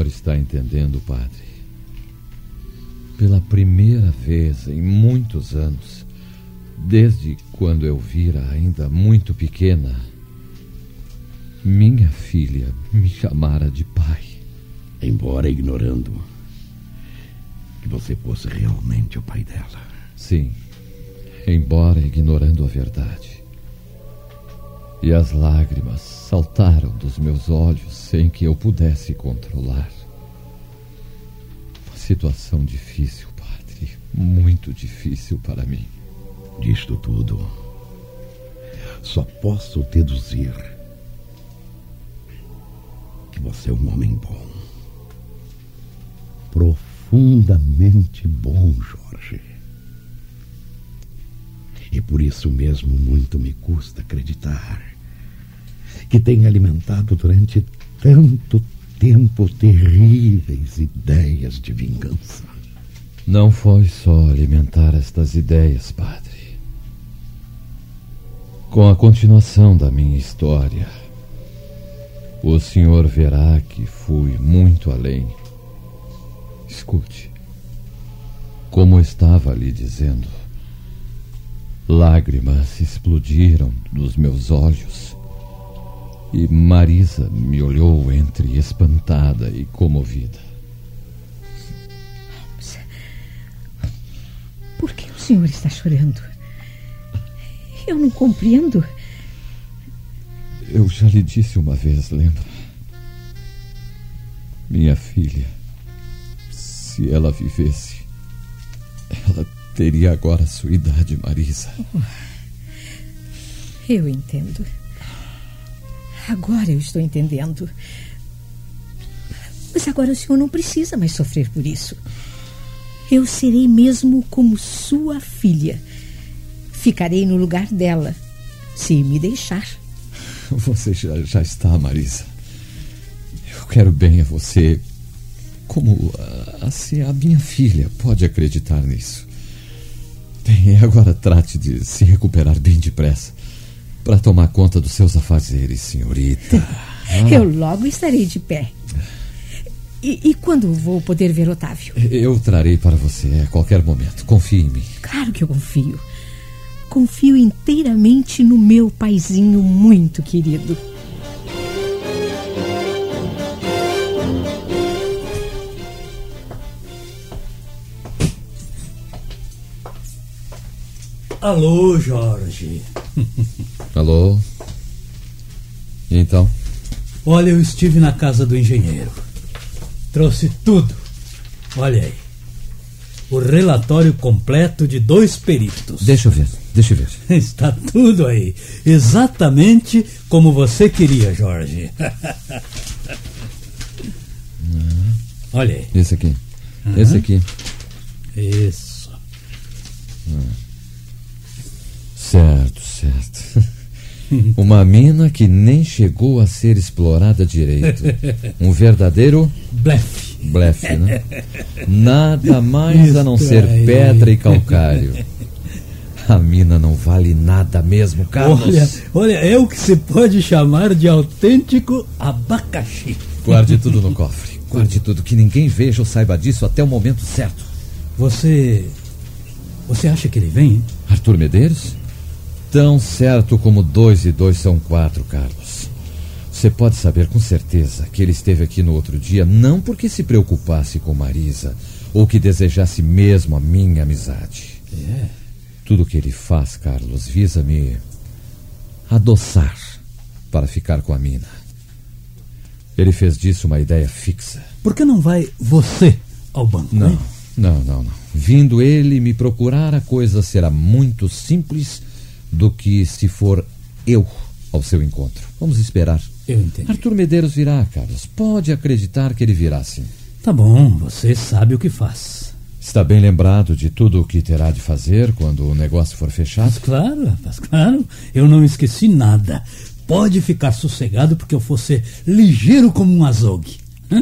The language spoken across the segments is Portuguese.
Senhor está entendendo, padre? Pela primeira vez em muitos anos, desde quando eu vira ainda muito pequena, minha filha me chamara de pai. Embora ignorando que você fosse realmente o pai dela. Sim, embora ignorando a verdade. E as lágrimas saltaram dos meus olhos sem que eu pudesse controlar. Uma situação difícil, padre. Muito difícil para mim. Disto tudo, só posso deduzir que você é um homem bom. Profundamente bom, Jorge. E por isso mesmo muito me custa acreditar que tenha alimentado durante tanto tempo terríveis ideias de vingança. Não foi só alimentar estas ideias, padre. Com a continuação da minha história, o senhor verá que fui muito além. Escute. Como estava lhe dizendo, lágrimas explodiram dos meus olhos e Marisa me olhou entre espantada e comovida. Por que o senhor está chorando? Eu não compreendo. Eu já lhe disse uma vez, lembra? Minha filha, se ela vivesse, ela teria agora a sua idade, Marisa. Eu entendo. Agora eu estou entendendo. Mas agora o senhor não precisa mais sofrer por isso. Eu serei mesmo como sua filha. Ficarei no lugar dela, se me deixar. Você já, já está, Marisa. Eu quero bem a você. Como assim a minha filha pode acreditar nisso? Bem, agora trate de se recuperar bem depressa para tomar conta dos seus afazeres, senhorita. Ah. Eu logo estarei de pé. E, e, quando vou poder ver Otávio? Eu trarei para você a qualquer momento. Confie em mim. Claro que eu confio. Confio inteiramente no meu paizinho muito querido. Alô, Jorge. Alô? E então? Olha, eu estive na casa do engenheiro. Trouxe tudo. Olha aí. O relatório completo de dois peritos. Deixa eu ver, deixa eu ver. Está tudo aí. Exatamente como você queria, Jorge. Olha aí. Esse aqui. Uhum. Esse aqui. Isso. Uhum. Certo, certo. Uma mina que nem chegou a ser explorada direito. Um verdadeiro. Blefe. Blefe, né? Nada mais a não ser pedra e calcário. A mina não vale nada mesmo, Carlos. Olha, olha, é o que se pode chamar de autêntico abacaxi. Guarde tudo no cofre. Guarde tudo, que ninguém veja ou saiba disso até o momento certo. Você. Você acha que ele vem? Hein? Arthur Medeiros? Tão certo como dois e dois são quatro, Carlos. Você pode saber com certeza que ele esteve aqui no outro dia não porque se preocupasse com Marisa ou que desejasse mesmo a minha amizade. É. Tudo que ele faz, Carlos, visa me adoçar para ficar com a mina. Ele fez disso uma ideia fixa. Por que não vai você ao banco? Não, hein? não, não, não. Vindo ele me procurar, a coisa será muito simples do que se for eu ao seu encontro. Vamos esperar. Eu entendi. Arthur Medeiros virá, Carlos. Pode acreditar que ele virá sim. Tá bom, você sabe o que faz. Está bem lembrado de tudo o que terá de fazer quando o negócio for fechado? Mas claro, rapaz, claro. Eu não esqueci nada. Pode ficar sossegado porque eu vou ser ligeiro como um azogue.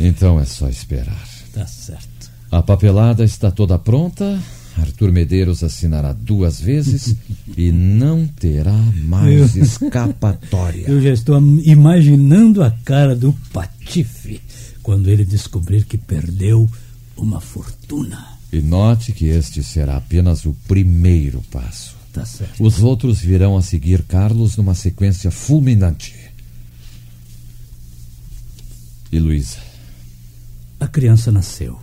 Então é só esperar. Tá certo. A papelada está toda pronta. Arthur Medeiros assinará duas vezes e não terá mais Eu- escapatória. Eu já estou imaginando a cara do Patife quando ele descobrir que perdeu uma fortuna. E note que este será apenas o primeiro passo. Tá certo. Os outros virão a seguir Carlos numa sequência fulminante. E Luísa? A criança nasceu.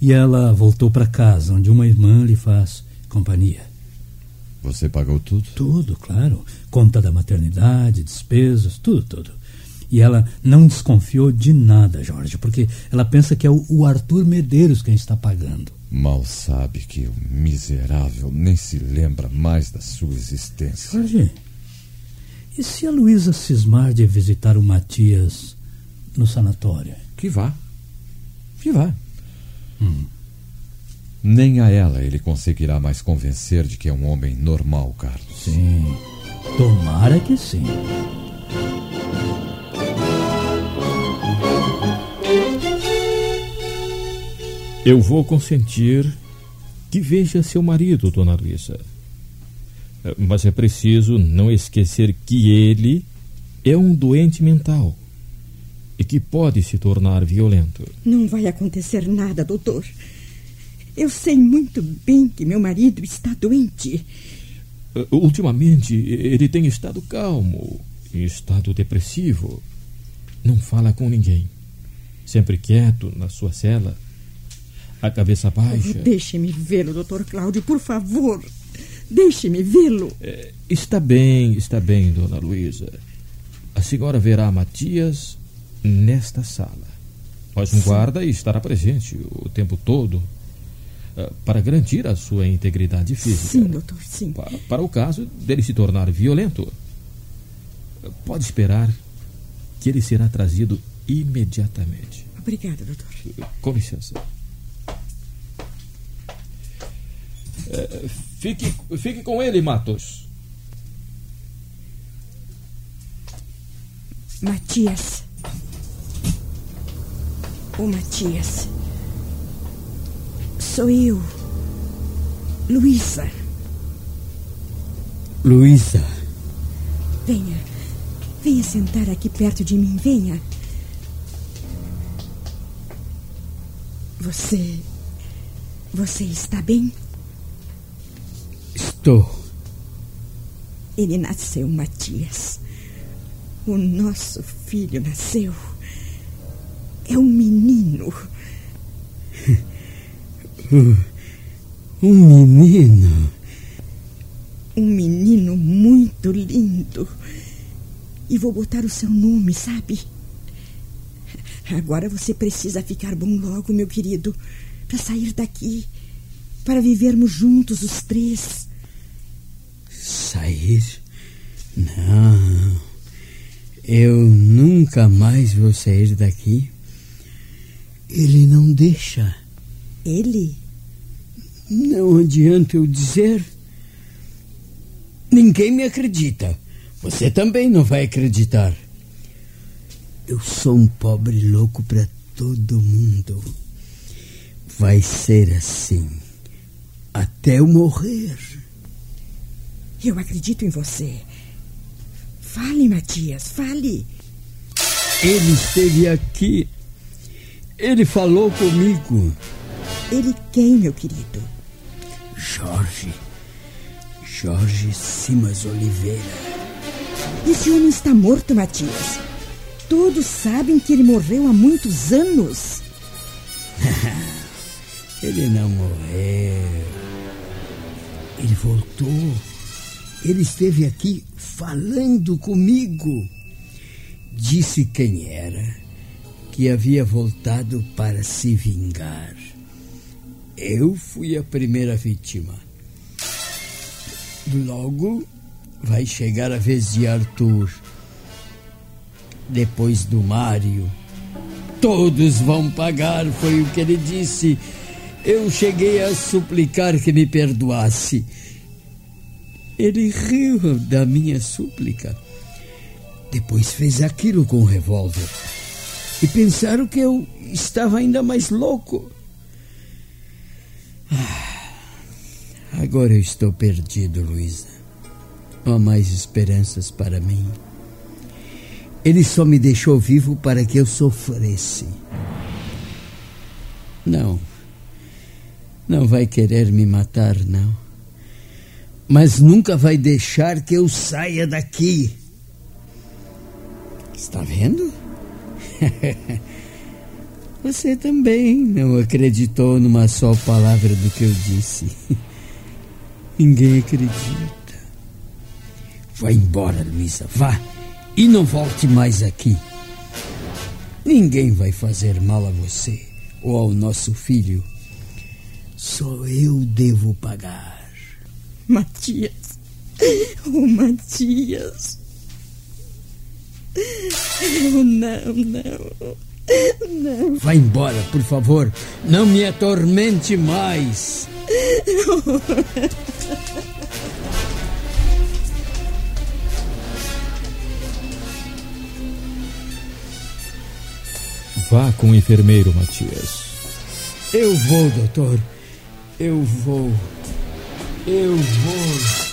E ela voltou para casa, onde uma irmã lhe faz companhia. Você pagou tudo? Tudo, claro. Conta da maternidade, despesas, tudo, tudo. E ela não desconfiou de nada, Jorge, porque ela pensa que é o, Arthur Medeiros quem está pagando. Mal sabe que o miserável nem se lembra mais da sua existência. Jorge, e se a Luísa cismar de visitar o Matias no sanatório? Que vá. Que vá. Nem a ela ele conseguirá mais convencer de que é um homem normal, Carlos. Sim, tomara que sim. Eu vou consentir que veja seu marido, dona Luísa. Mas é preciso não esquecer que ele é um doente mental e que pode se tornar violento. Não vai acontecer nada, doutor. Eu sei muito bem que meu marido está doente. Eh, Ultimamente, ele tem estado calmo, em estado depressivo. Não fala com ninguém. Sempre quieto na sua cela, a cabeça baixa. Deixe-me vê-lo, doutor Cláudio, por favor. Deixe-me vê-lo. Eh, Está bem, está bem, dona Luísa. A senhora verá Matias nesta sala. Mas um guarda estará presente o tempo todo eh, para garantir a sua integridade física. Sim, doutor, sim. Pa- Para o caso dele se tornar violento, pode esperar que ele será trazido imediatamente. Obrigada, doutor. Com licença. Eh, Fique, fique com ele, Matos. Matias. O Matias. Sou eu. Luísa. Luísa, Venha. Venha sentar aqui perto de mim, venha. Você. Você está bem? estou. Ele nasceu, Matias. O nosso filho nasceu. É um menino. Um menino. Um menino muito lindo. E vou botar o seu nome, sabe? Agora você precisa ficar bom logo, meu querido, para sair daqui, para vivermos juntos os três. Sair? Não. Eu nunca mais vou sair daqui. Ele não deixa. Ele? Não adianta eu dizer. Ninguém me acredita. Você também não vai acreditar. Eu sou um pobre louco para todo mundo. Vai ser assim. Até eu morrer. Eu acredito em você. Fale, Matias, fale. Ele esteve aqui. Ele falou comigo. Ele quem, meu querido? Jorge. Jorge Simas Oliveira. Esse homem está morto, Matias. Todos sabem que ele morreu há muitos anos. Ele não morreu. Ele voltou. Ele esteve aqui falando comigo. Disse quem era, que havia voltado para se vingar. Eu fui a primeira vítima. Logo, Vai chegar a vez de Arthur. Depois do Mário. Todos vão pagar, foi o que ele disse. Eu cheguei a suplicar que me perdoasse. Ele riu da minha súplica. Depois fez aquilo com o revólver. E pensaram que eu estava ainda mais louco. Ah, agora eu estou perdido, Luísa. Não há mais esperanças para mim. Ele só me deixou vivo para que eu sofresse. Não. Não vai querer me matar, não. Mas nunca vai deixar que eu saia daqui. Está vendo? Você também não acreditou numa só palavra do que eu disse. Ninguém acredita. Vá embora, Luísa, vá. E não volte mais aqui. Ninguém vai fazer mal a você ou ao nosso filho. Só eu devo pagar. Matias. Oh, Matias. Oh, não, não. Não. Vá embora, por favor. Não me atormente mais. Vá com o enfermeiro, Matias. Eu vou, doutor. Eu vou. Eu vou.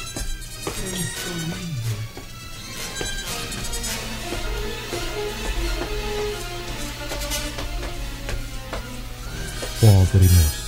Pobre moça.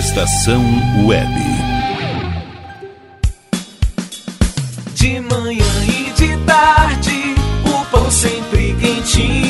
Estação Web. De manhã e de tarde, o pão sempre quentinho.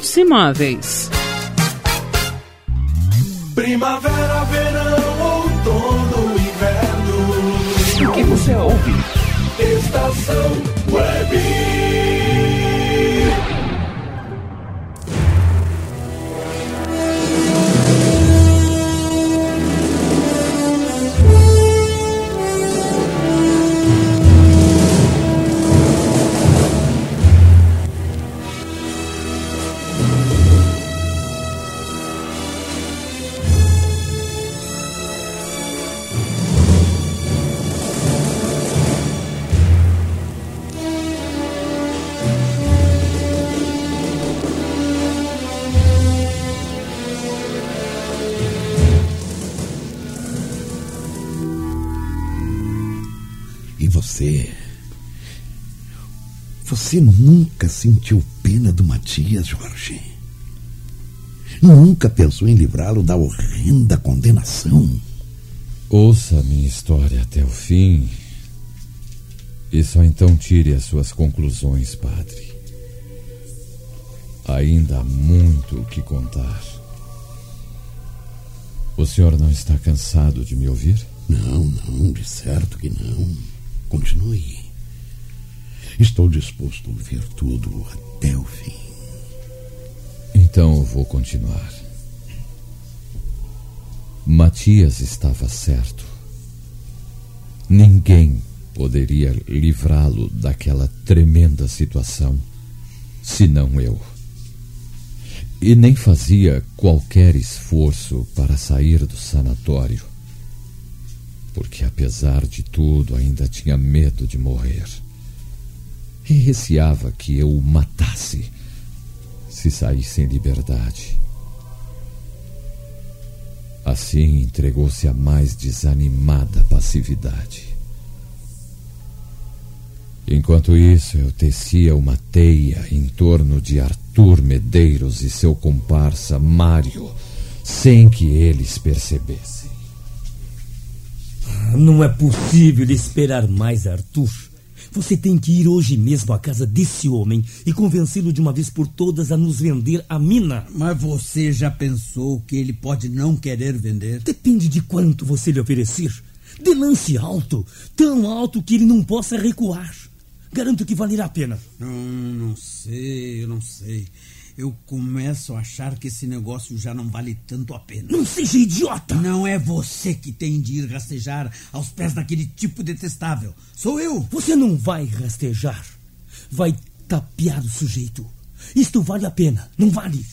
Hits Imóveis. Primavera, verão, outono, inverno. O que você ouve? Estação Web. Você nunca sentiu pena do Matias, Jorge? Nunca pensou em livrá-lo da horrenda condenação? Ouça a minha história até o fim. E só então tire as suas conclusões, padre. Ainda há muito o que contar. O senhor não está cansado de me ouvir? Não, não, de certo que não. Continue. Estou disposto a ouvir tudo até o fim. Então eu vou continuar. Matias estava certo. Ninguém poderia livrá-lo daquela tremenda situação, senão eu. E nem fazia qualquer esforço para sair do sanatório, porque apesar de tudo ainda tinha medo de morrer. E receava que eu o matasse se saísse em liberdade. Assim entregou-se à mais desanimada passividade. Enquanto isso, eu tecia uma teia em torno de Arthur Medeiros e seu comparsa Mário, sem que eles percebessem. Não é possível esperar mais, Arthur. Você tem que ir hoje mesmo à casa desse homem e convencê-lo de uma vez por todas a nos vender a mina. Mas você já pensou que ele pode não querer vender? Depende de quanto você lhe oferecer. De lance alto, tão alto que ele não possa recuar. Garanto que valerá a pena. Não, não sei, eu não sei. Eu começo a achar que esse negócio já não vale tanto a pena. Não seja idiota! Não é você que tem de ir rastejar aos pés daquele tipo detestável. Sou eu! Você não vai rastejar. Vai tapear o sujeito. Isto vale a pena, não vale?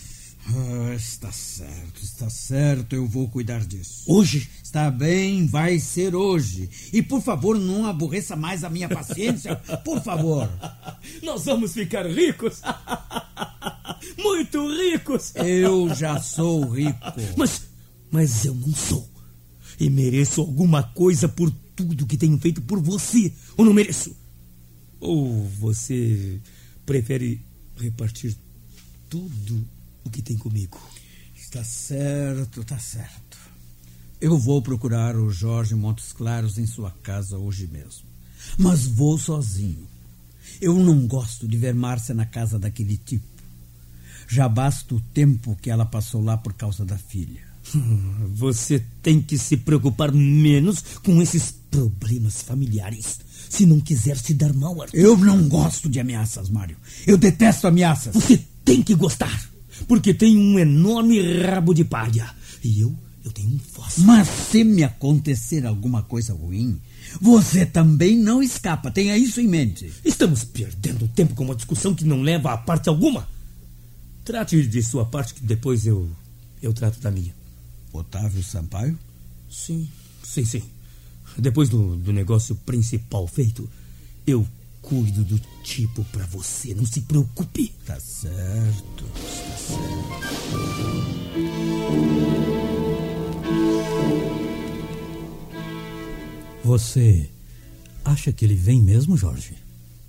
Ah, está certo, está certo, eu vou cuidar disso. Hoje? Está bem, vai ser hoje. E por favor, não aborreça mais a minha paciência, por favor. Nós vamos ficar ricos. Muito ricos. Eu já sou rico. Mas, mas eu não sou. E mereço alguma coisa por tudo que tenho feito por você, ou não mereço? Ou você prefere repartir tudo o que tem comigo? Está certo, está certo. Eu vou procurar o Jorge Montes Claros em sua casa hoje mesmo. Mas vou sozinho. Eu não gosto de ver Márcia na casa daquele tipo. Já basta o tempo que ela passou lá por causa da filha. Você tem que se preocupar menos com esses problemas familiares. Se não quiser se dar mal, Arthur. Eu não gosto de ameaças, Mário. Eu detesto ameaças. Você tem que gostar. Porque tem um enorme rabo de palha. E eu, eu tenho um fósforo. Mas se me acontecer alguma coisa ruim, você também não escapa. Tenha isso em mente. Estamos perdendo tempo com uma discussão que não leva a parte alguma. Trate de sua parte que depois eu eu trato da minha. Otávio Sampaio? Sim, sim, sim. Depois do, do negócio principal feito, eu cuido do tipo para você. Não se preocupe. Tá certo, tá certo. Você acha que ele vem mesmo, Jorge?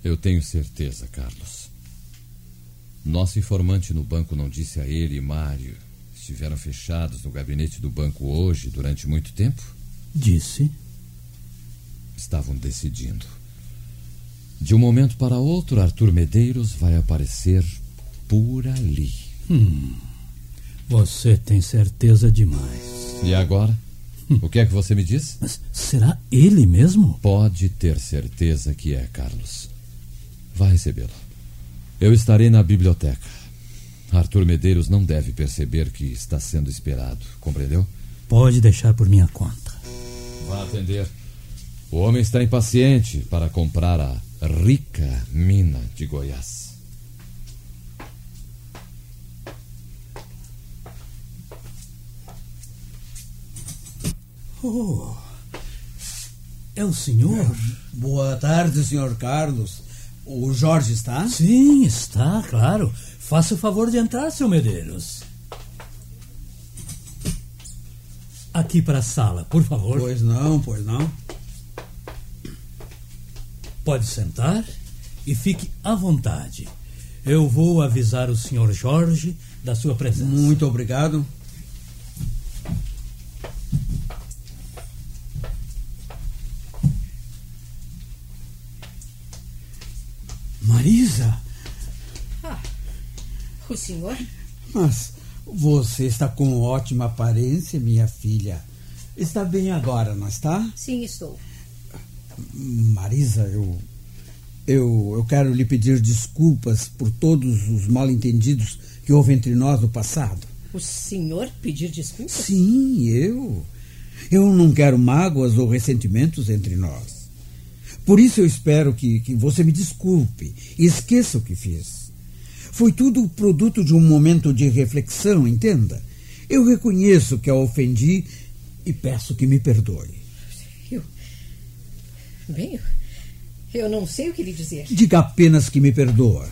Eu tenho certeza, Carlos. Nosso informante no banco não disse a ele e Mário estiveram fechados no gabinete do banco hoje durante muito tempo? Disse. Estavam decidindo. De um momento para outro, Arthur Medeiros vai aparecer por ali. Hum, você tem certeza demais. E agora? O que é que você me diz? Mas será ele mesmo? Pode ter certeza que é, Carlos. Vá recebê-lo. Eu estarei na biblioteca. Arthur Medeiros não deve perceber que está sendo esperado, compreendeu? Pode deixar por minha conta. Vá atender. O homem está impaciente para comprar a rica mina de Goiás. Oh, é o senhor? Boa tarde, senhor Carlos. O Jorge está? Sim, está, claro. Faça o favor de entrar, seu Medeiros. Aqui para a sala, por favor. Pois não, pois não. Pode sentar e fique à vontade. Eu vou avisar o senhor Jorge da sua presença. Muito obrigado. Marisa, Ah, o senhor? mas você está com ótima aparência, minha filha. Está bem agora, não está? Sim, estou. Marisa, eu, eu, eu quero lhe pedir desculpas por todos os mal-entendidos que houve entre nós no passado. O senhor pedir desculpas? Sim, eu. Eu não quero mágoas ou ressentimentos entre nós. Por isso eu espero que, que você me desculpe e esqueça o que fiz. Foi tudo produto de um momento de reflexão, entenda. Eu reconheço que a ofendi e peço que me perdoe. Eu. Bem, eu, não sei o que lhe dizer. Diga apenas que me perdoa.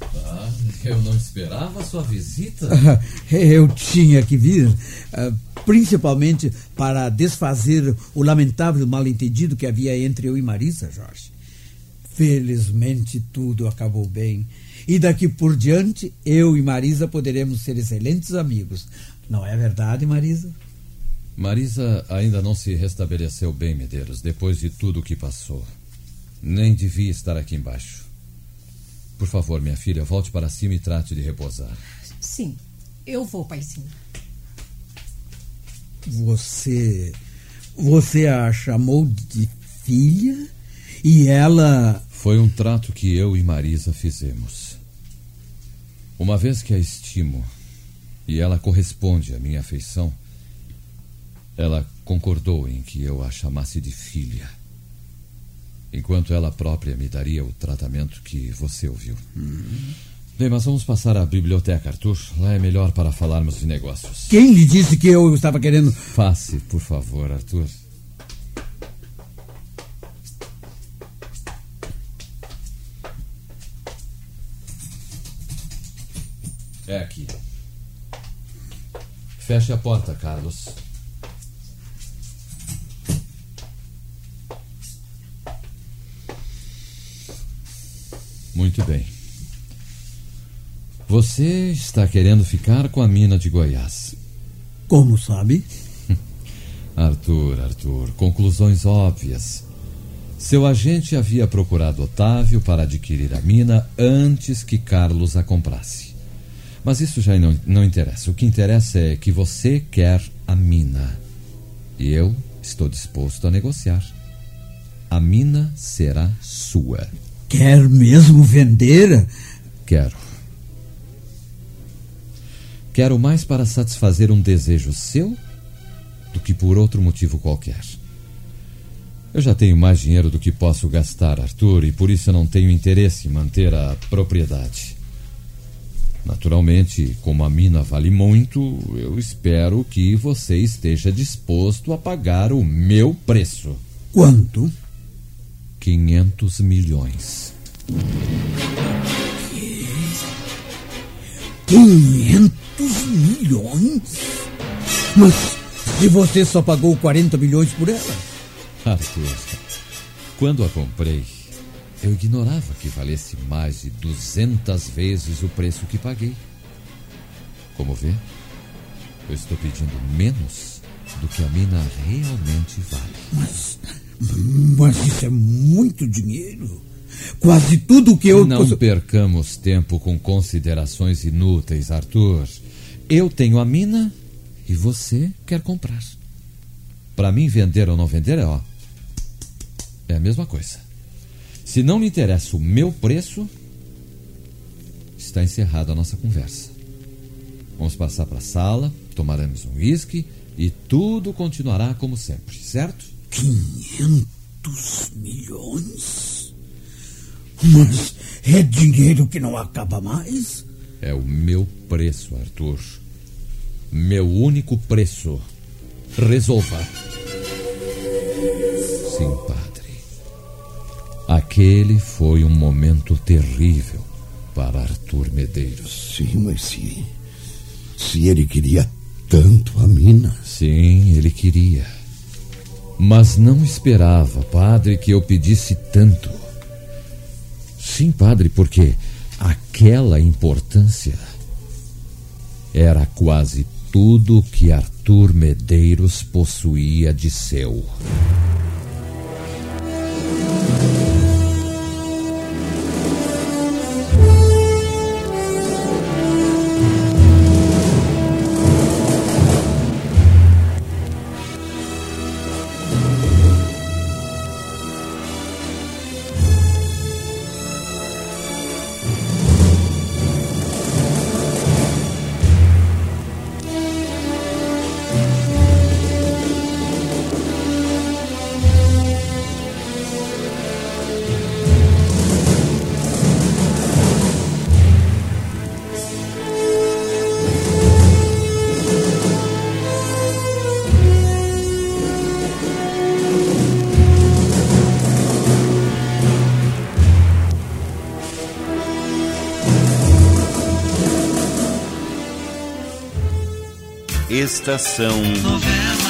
Ah, eu não esperava a sua visita. Eu tinha que vir, ah, principalmente para desfazer o lamentável mal-entendido que havia entre eu e Marisa, Jorge. Felizmente tudo acabou bem. E daqui por diante, eu e Marisa poderemos ser excelentes amigos. Não é verdade, Marisa? Marisa ainda não se restabeleceu bem, Medeiros, depois de tudo o que passou. Nem devia estar aqui embaixo. Por favor, minha filha, volte para cima e trate de repousar. Sim, eu vou, paizinho. Você. Você a chamou de filha? E ela. Foi um trato que eu e Marisa fizemos. Uma vez que a estimo e ela corresponde à minha afeição, ela concordou em que eu a chamasse de filha, enquanto ela própria me daria o tratamento que você ouviu. Bem, mas vamos passar à biblioteca, Arthur. Lá é melhor para falarmos de negócios. Quem lhe disse que eu estava querendo. Passe, por favor, Arthur. É aqui. Feche a porta, Carlos. Muito bem. Você está querendo ficar com a mina de Goiás. Como sabe? Arthur, Arthur, conclusões óbvias. Seu agente havia procurado Otávio para adquirir a mina antes que Carlos a comprasse. Mas isso já não, não interessa. O que interessa é que você quer a mina. E eu estou disposto a negociar. A mina será sua. Quer mesmo vender? Quero. Quero mais para satisfazer um desejo seu do que por outro motivo qualquer. Eu já tenho mais dinheiro do que posso gastar, Arthur, e por isso eu não tenho interesse em manter a propriedade. Naturalmente, como a mina vale muito, eu espero que você esteja disposto a pagar o meu preço. Quanto? 500 milhões. 500 milhões? Mas se você só pagou 40 milhões por ela? Arthur, quando a comprei, eu ignorava que valesse mais de 200 vezes o preço que paguei. Como vê, eu estou pedindo menos do que a mina realmente vale. Mas, mas isso é muito dinheiro. Quase tudo que eu. Não percamos tempo com considerações inúteis, Arthur. Eu tenho a mina e você quer comprar. Para mim, vender ou não vender é ó. É a mesma coisa. Se não lhe interessa o meu preço, está encerrada a nossa conversa. Vamos passar para a sala, tomaremos um uísque e tudo continuará como sempre, certo? 500 milhões? Mas é dinheiro que não acaba mais? É o meu preço, Arthur. Meu único preço. Resolva. Sim, padre. Aquele foi um momento terrível para Arthur Medeiros. Sim, mas se. Se ele queria tanto a mina. Sim, ele queria. Mas não esperava, padre, que eu pedisse tanto. Sim, padre, porque aquela importância era quase tudo que Arthur Medeiros possuía de seu. Estação Novela.